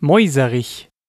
Mäuserich